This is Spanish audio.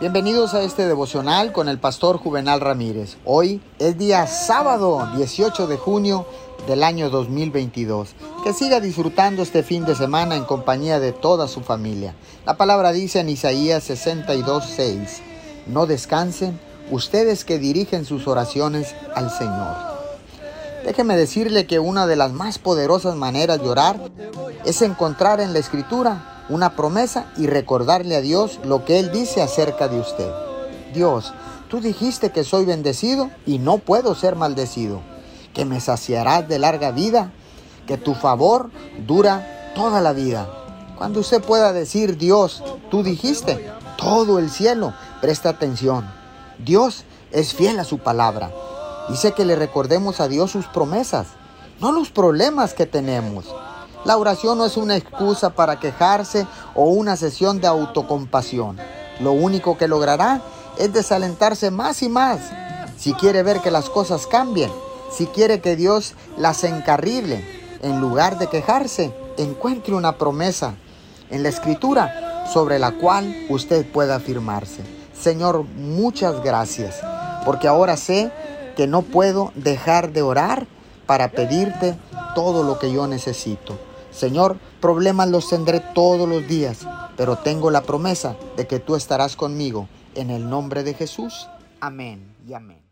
Bienvenidos a este devocional con el pastor Juvenal Ramírez. Hoy es día sábado 18 de junio del año 2022. Que siga disfrutando este fin de semana en compañía de toda su familia. La palabra dice en Isaías 62:6, no descansen ustedes que dirigen sus oraciones al Señor. Déjeme decirle que una de las más poderosas maneras de orar es encontrar en la escritura una promesa y recordarle a Dios lo que Él dice acerca de usted. Dios, tú dijiste que soy bendecido y no puedo ser maldecido, que me saciarás de larga vida, que tu favor dura toda la vida. Cuando usted pueda decir, Dios, tú dijiste, todo el cielo presta atención. Dios es fiel a su palabra. Dice que le recordemos a Dios sus promesas, no los problemas que tenemos. La oración no es una excusa para quejarse o una sesión de autocompasión. Lo único que logrará es desalentarse más y más. Si quiere ver que las cosas cambien, si quiere que Dios las encarrile, en lugar de quejarse, encuentre una promesa en la escritura sobre la cual usted pueda afirmarse. Señor, muchas gracias, porque ahora sé que no puedo dejar de orar para pedirte todo lo que yo necesito. Señor, problemas los tendré todos los días, pero tengo la promesa de que tú estarás conmigo. En el nombre de Jesús. Amén y amén.